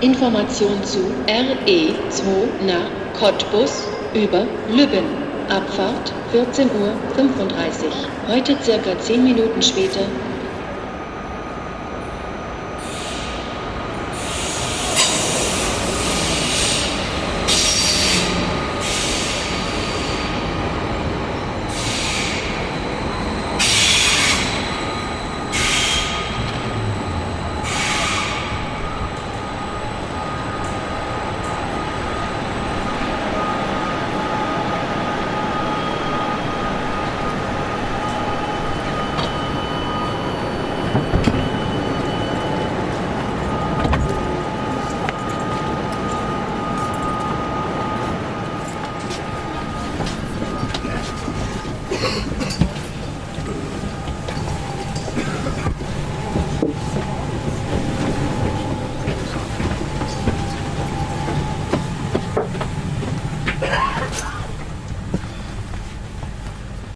Information zu RE2 nach Cottbus über Lübben. Abfahrt 14.35 Uhr. Heute circa 10 Minuten später